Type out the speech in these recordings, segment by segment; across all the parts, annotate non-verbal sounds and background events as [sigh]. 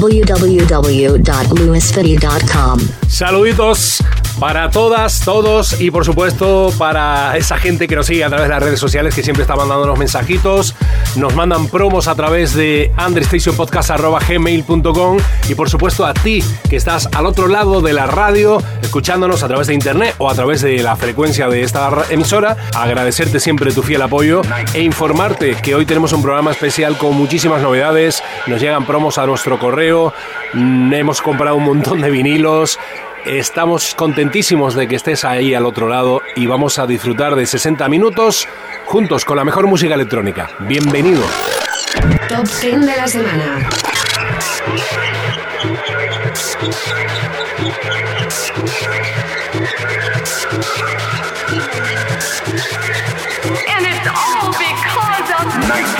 www.lewisfitty.com. Saluditos para todas, todos y por supuesto para esa gente que nos sigue a través de las redes sociales que siempre está mandándonos mensajitos, nos mandan promos a través de understationpodcast.gmail.com y por supuesto a ti que estás al otro lado de la radio escuchándonos a través de internet o a través de la frecuencia de esta ra- emisora, agradecerte siempre tu fiel apoyo e informarte que hoy tenemos un programa especial con muchísimas novedades, nos llegan promos a nuestro correo, mm, hemos comprado un montón de vinilos, Estamos contentísimos de que estés ahí al otro lado y vamos a disfrutar de 60 minutos juntos con la mejor música electrónica. Bienvenido. Top 10 de la semana. And it's all because of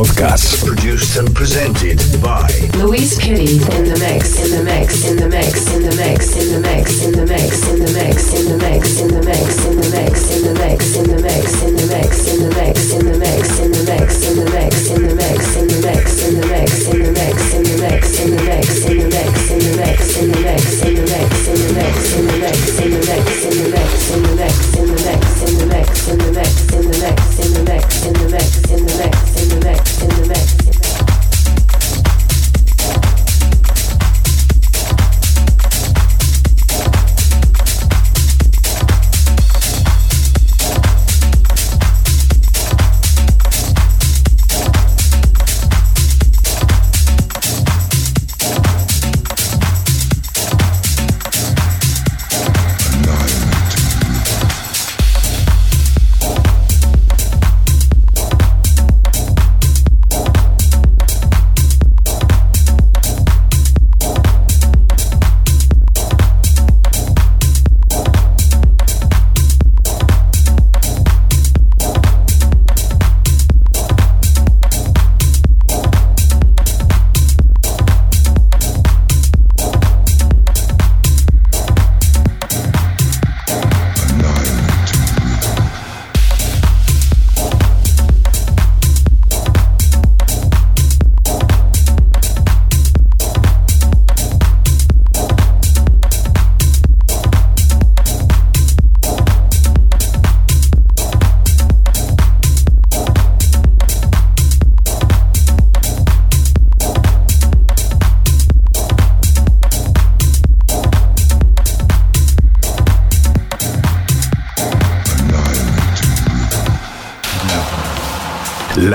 podcast. Produced and presented by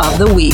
of the week.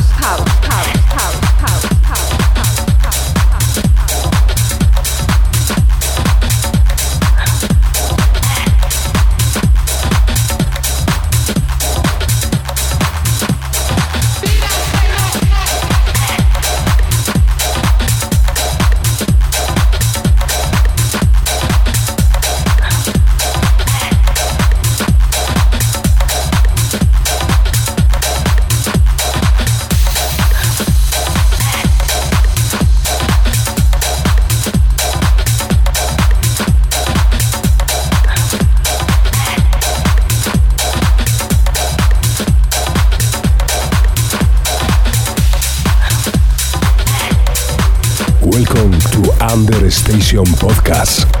to Under Station Podcast.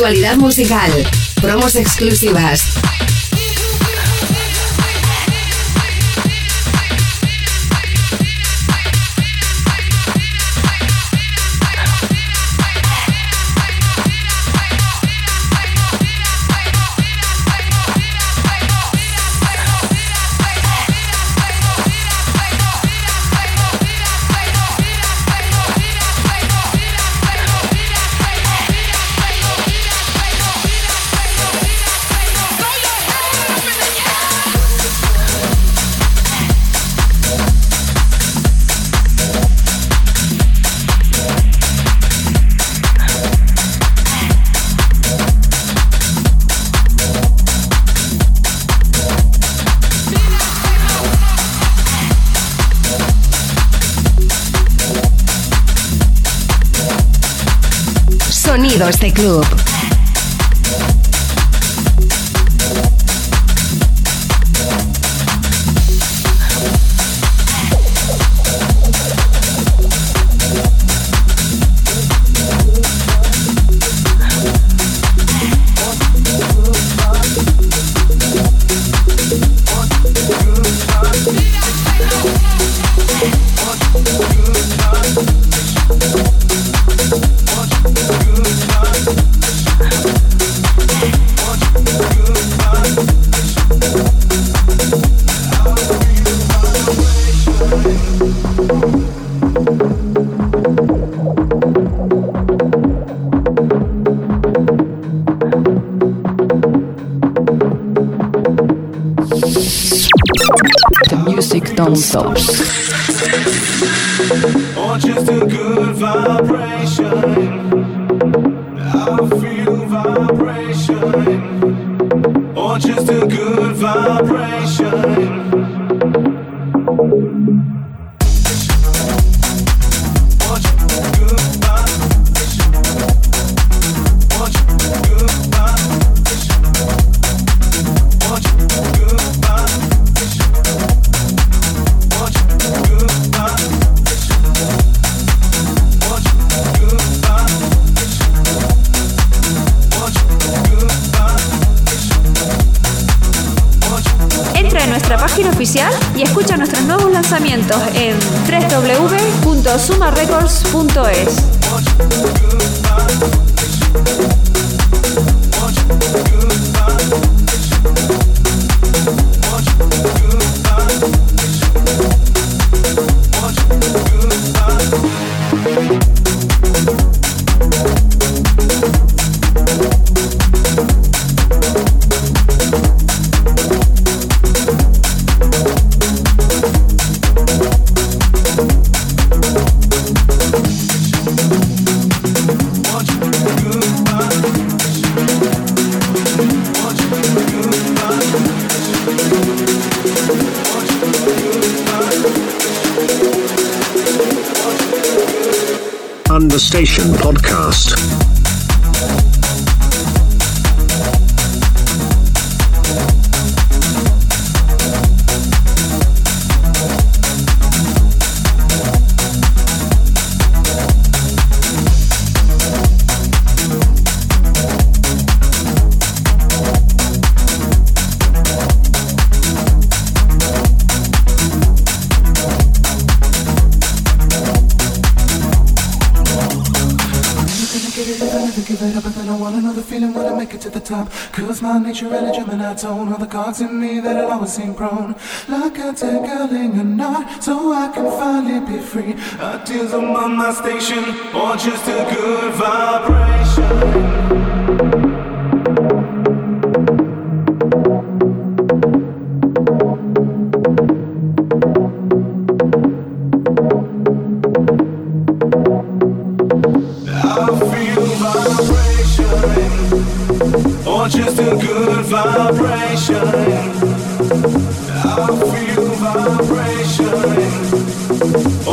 Actualidad musical. Promos exclusivas. Sonidos de club. soaps. En www.sumarecords.es. my nature and a Gemini tone. All the cards in me that'll always seem prone. Like a tingling a knot, so I can finally be free. A tears on my station, or just a good vibration.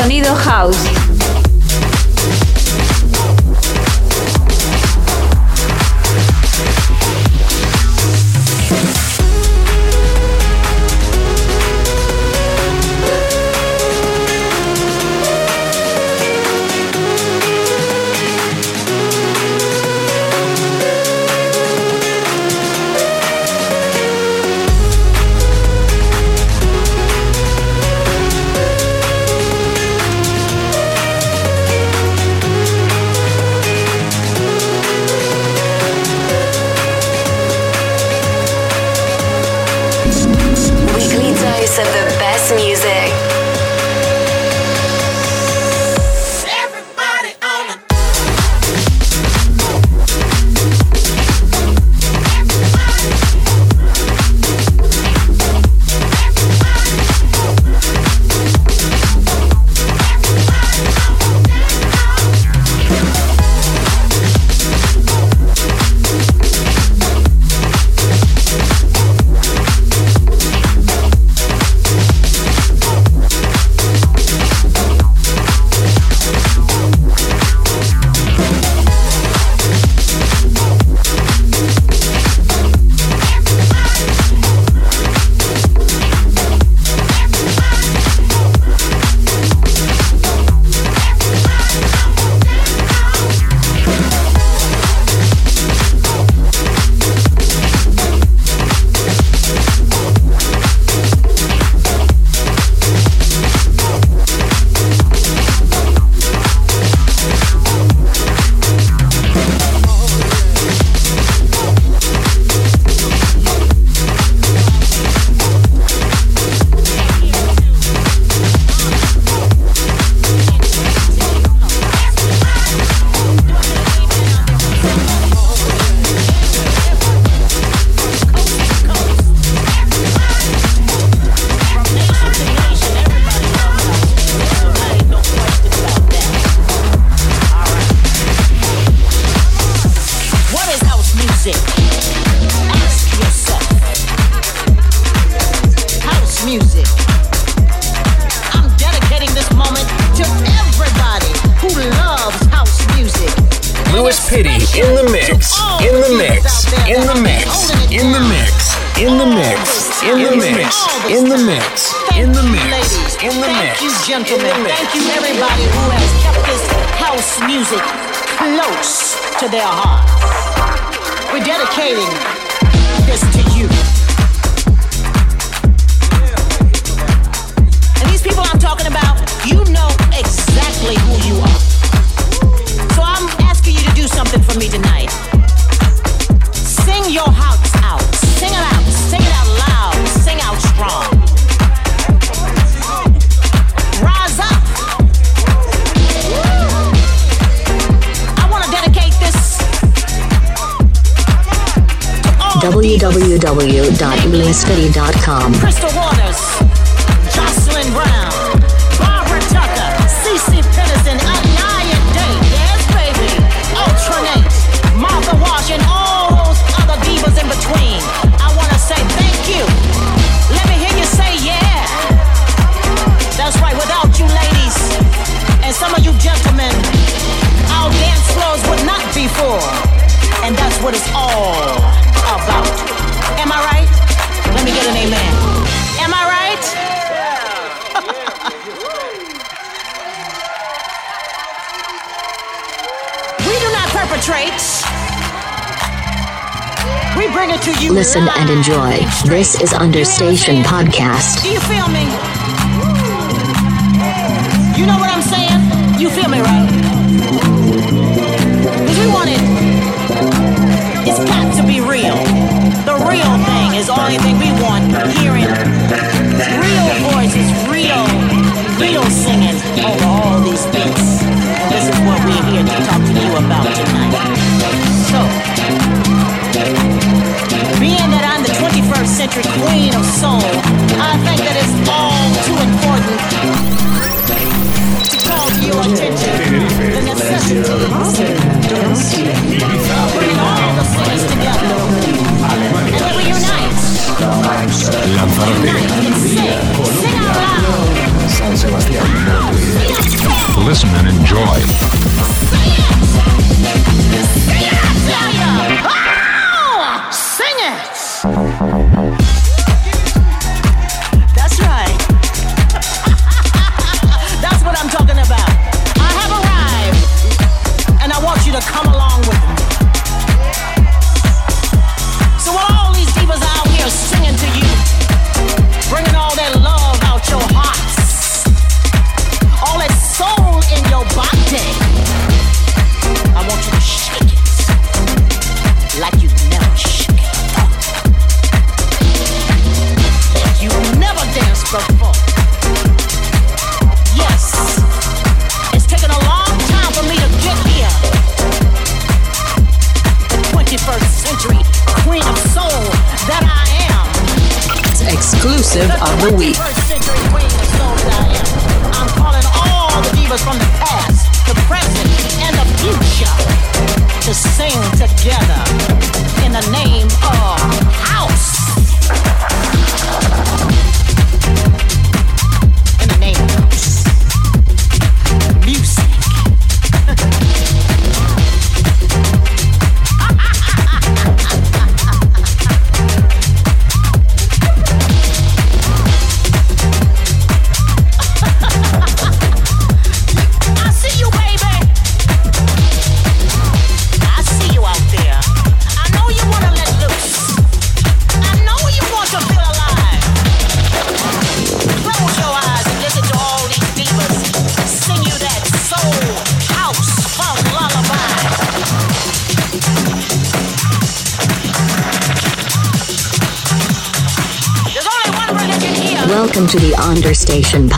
sonido house. Music? Ask yourself. House music. I'm dedicating this moment to everybody who loves house music. Louis Pitty in the mix, in the mix, in the mix, in the mix, in the mix, in the mix, in the mix, in the mix, in the Thank mix. you, gentlemen. Thank you, everybody who has kept this house music close to their hearts. We're dedicating this to you. And these people I'm talking about, you know exactly who you are. So I'm asking you to do something for me tonight. Sing your hearts www.eliasfitty.com. Crystal Waters, Jocelyn Brown, Barbara Tucker, Cece Peterson, Anaya Day, yes baby, Ultranate, Martha Wash, and all those other divas in between. I want to say thank you. Let me hear you say yeah. That's right, without you ladies, and some of you gentlemen, our dance floors would not be full. And that's what it's all Am I right? Let me get an amen. Am I right? [laughs] we do not perpetrate. We bring it to you. Listen and enjoy. This is Understation Podcast. Do you feel me? sing together in the name of Station.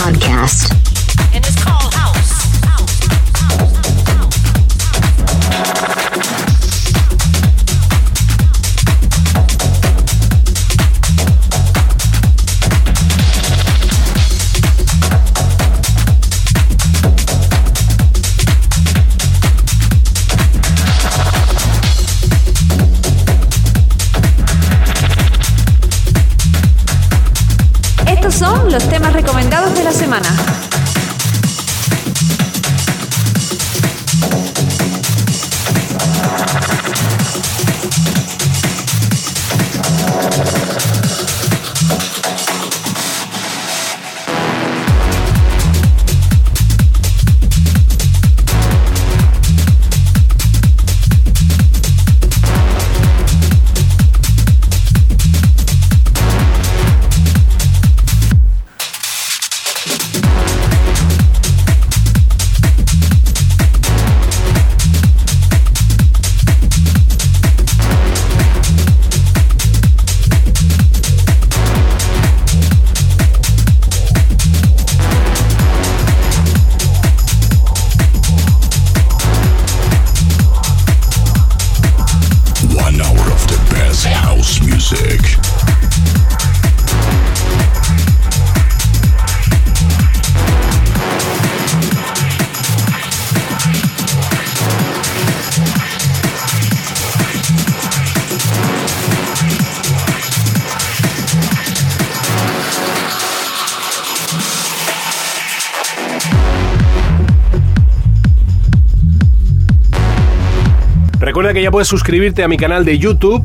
Que ya puedes suscribirte a mi canal de YouTube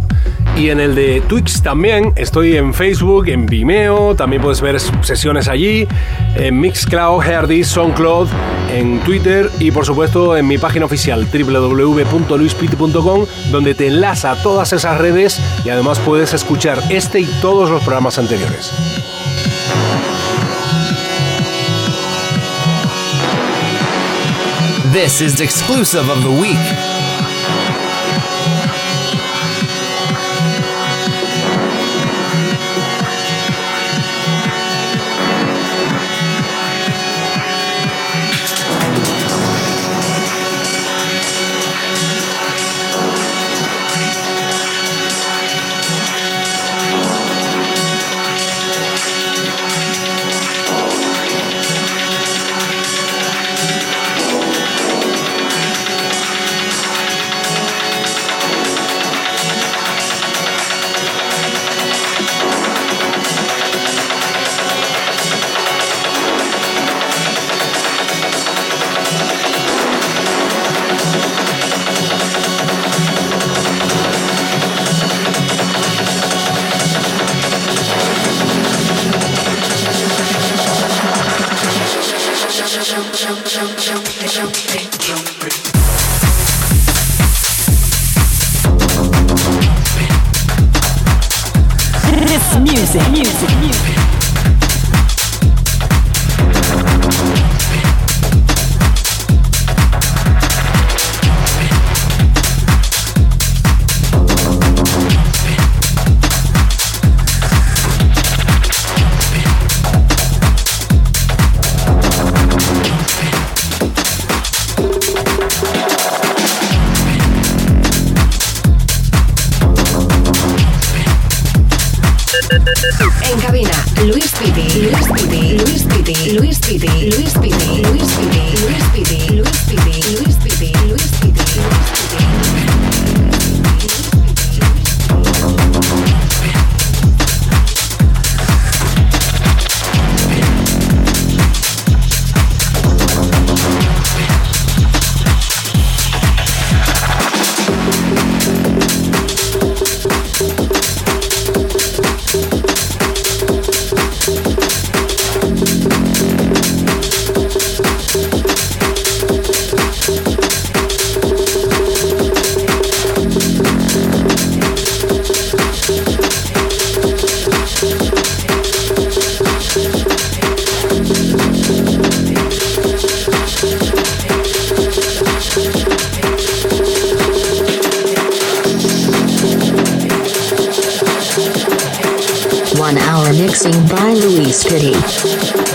y en el de Twitch también. Estoy en Facebook, en Vimeo, también puedes ver sesiones allí, en Mixcloud, Herdis, SoundCloud, en Twitter y por supuesto en mi página oficial www.luispiti.com donde te enlaza a todas esas redes y además puedes escuchar este y todos los programas anteriores. This is exclusive of the week. Mixing by Luis Pitti.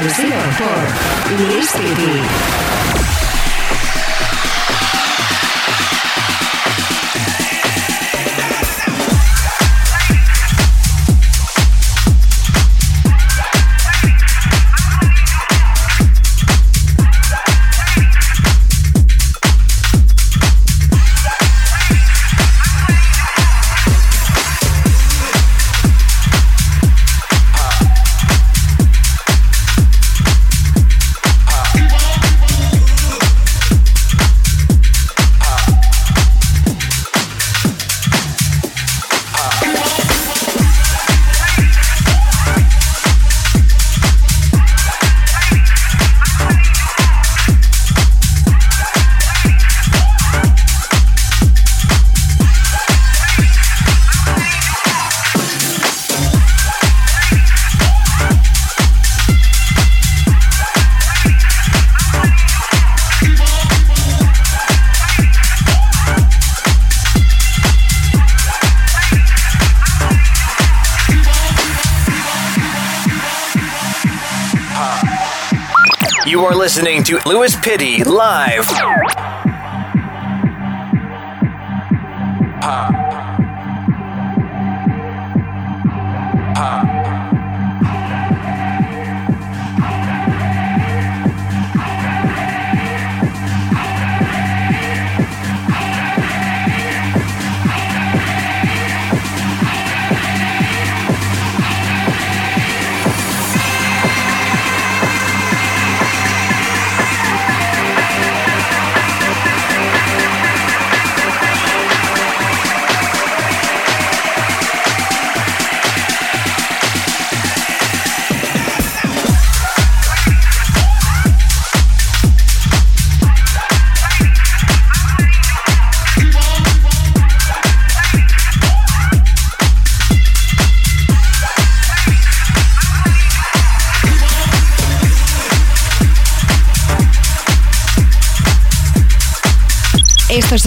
Producido por Luis Piti. Listening to Louis Pitty live.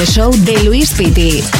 Radio show de Luis Piti.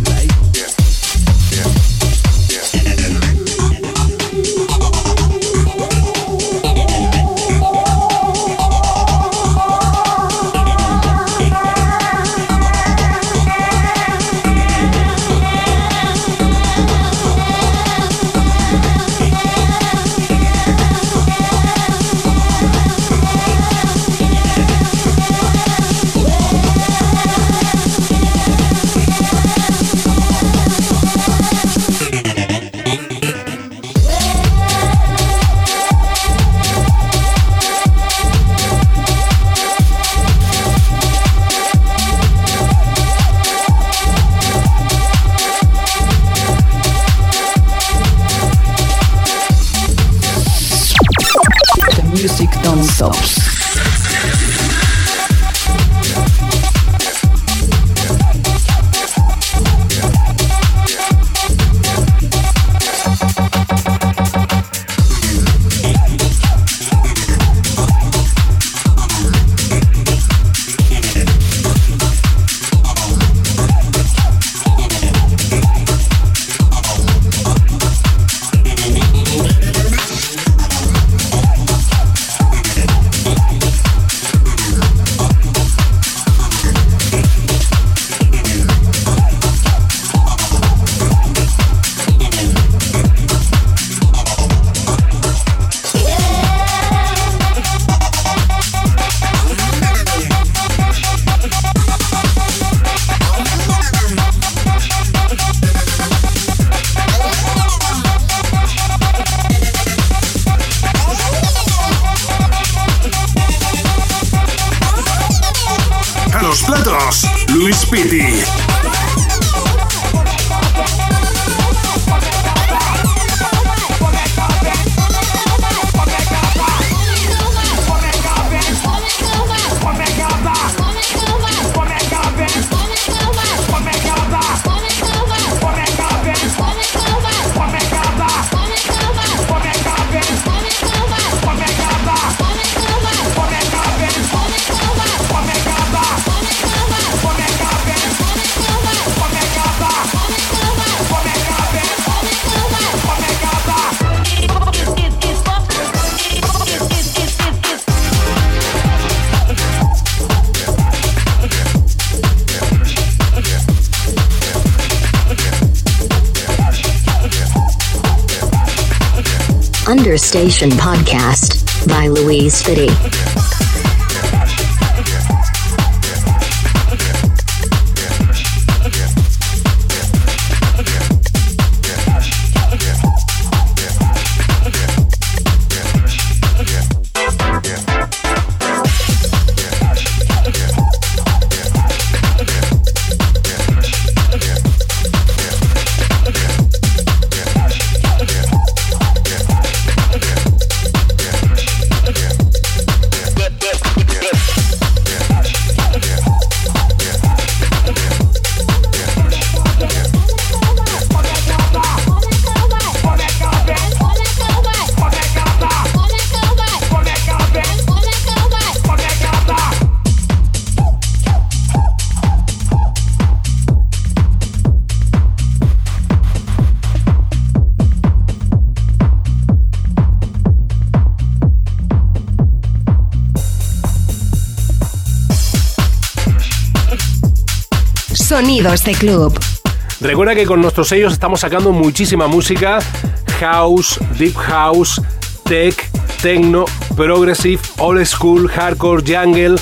Understation Podcast by Louise Fitty. Sonidos de club. Recuerda que con nuestros sellos estamos sacando muchísima música, house, deep house, tech, techno, progressive, old school, hardcore, jungle.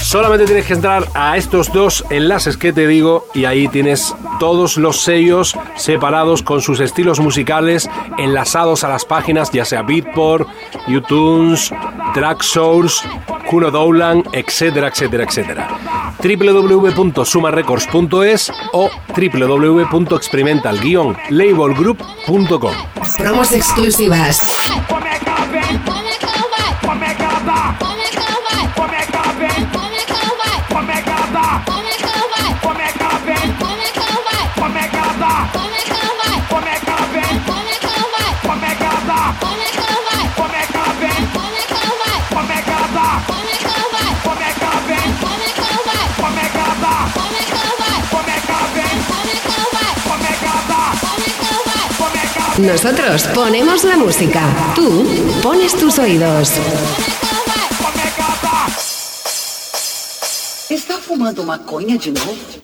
Solamente tienes que entrar a estos dos enlaces que te digo y ahí tienes todos los sellos separados con sus estilos musicales enlazados a las páginas, ya sea Beatport, iTunes, Tracksource, Kuno Dowland, etcétera, etcétera, etcétera. www.sumarecords.es o www.experimental-labelgroup.com. Promos exclusivas. Nosotros ponemos la música. Tú pones tus oídos. Está fumando maconha de novo?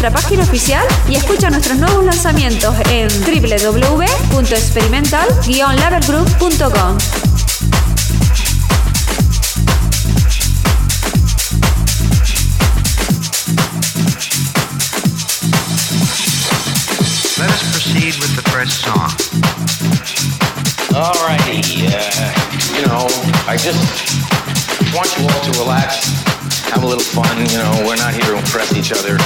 Nuestra página oficial y escucha nuestros nuevos lanzamientos en www.experimental-labelgroup.com. Let us proceed with the first song. Alrighty, uh, you know, I just want you all to relax, have a little fun, you know, we're not here to impress each other.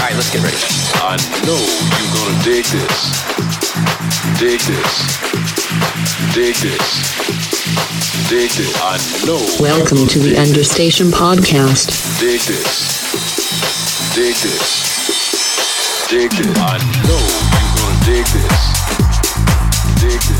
Alright, let's get ready. I know you're gonna dig this. Dig this. Dig this. Dig this. I know. Welcome to the Understation Podcast. Dig this. Dig this. Dig this. I know you're gonna dig this. Dig this.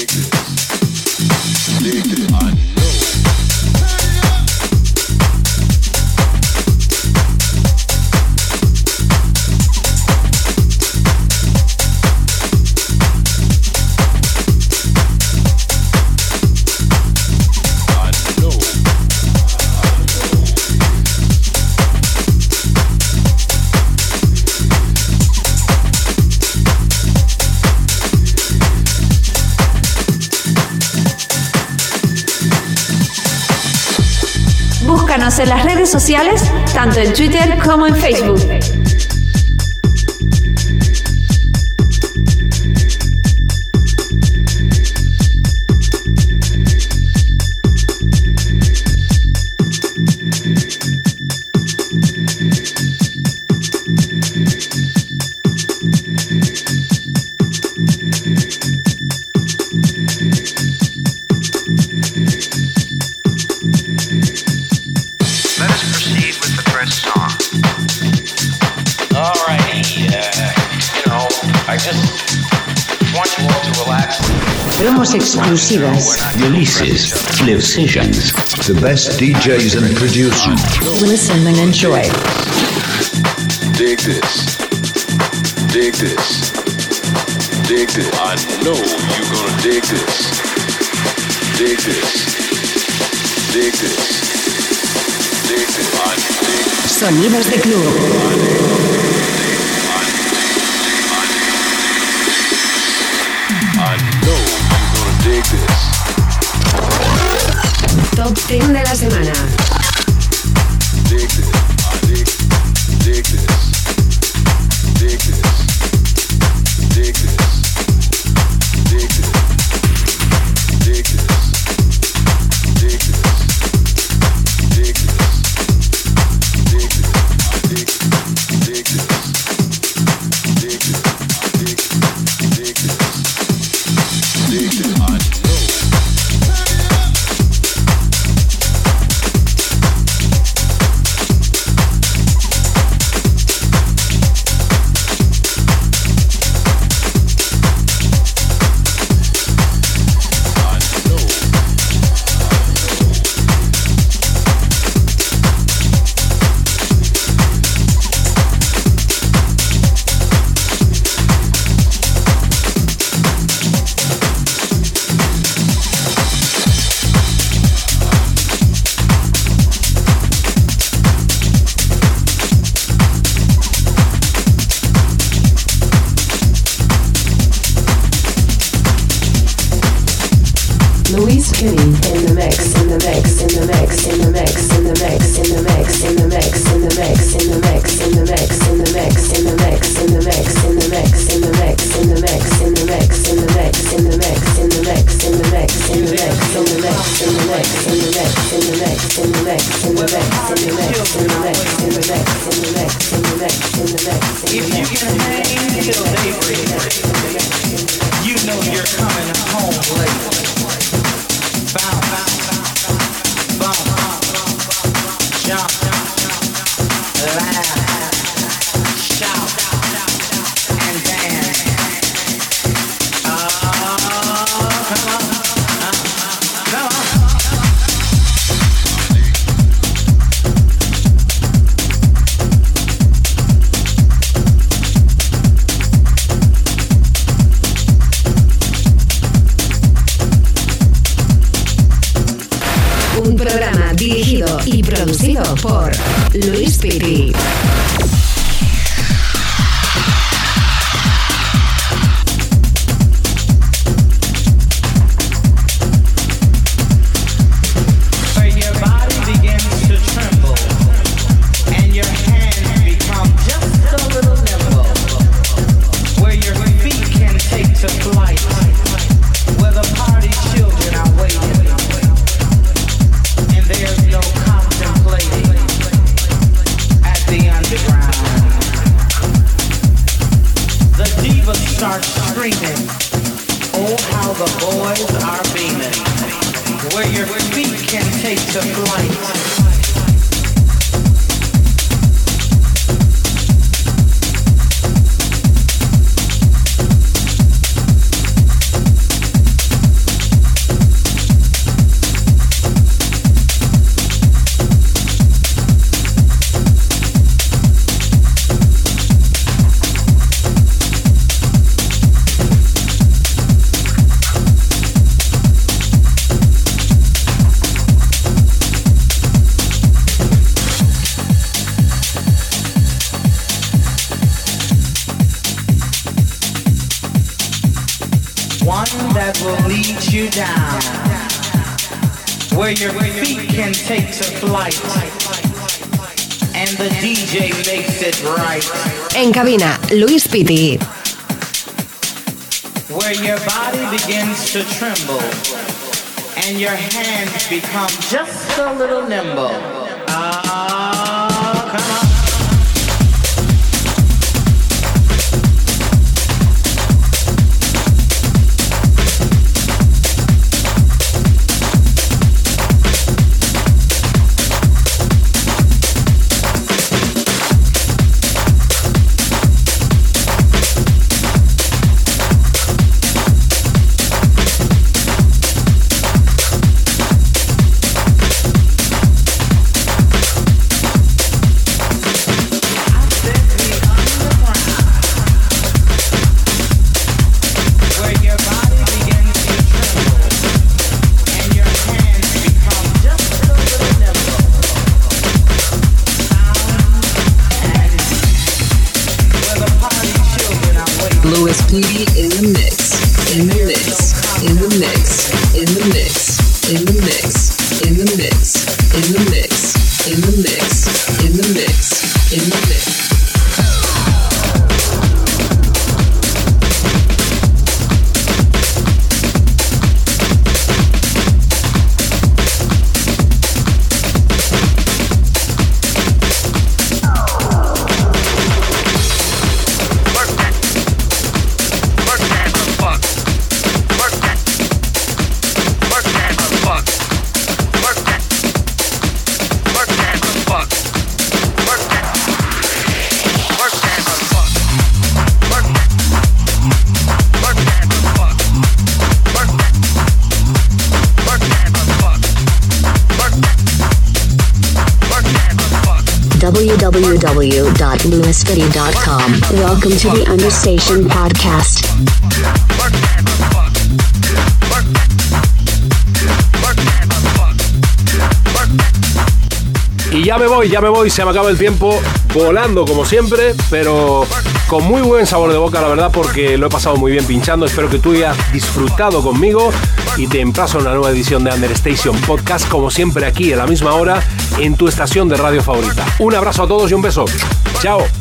Sociales, tanto en Twitter como en Facebook. Exclusivas. Releases, live sessions, the best DJs and producers. Listen and enjoy. Dig this. Dig this. Dig this. I know you're gonna dig this. Dig this. Dig this. Dig this. I dig Sonidos de club. Top 10 de la semana. Bounce, bounce, bounce, jump, jump, jump, where your feet can take to flight. And the DJ makes it right. En cabina, Luis Pitti. Where your body begins to tremble and your hands become just a little nimble. www.lewisfitty.com. Welcome to the Understation Podcast. Y ya me voy, ya me voy, se me acaba el tiempo volando como siempre, pero con muy buen sabor de boca, la verdad, porque lo he pasado muy bien pinchando. Espero que tú hayas disfrutado conmigo y te emplazo a una nueva edición de Understation Podcast, como siempre aquí a la misma hora en tu estación de radio favorita. Un abrazo a todos y un beso. Chao.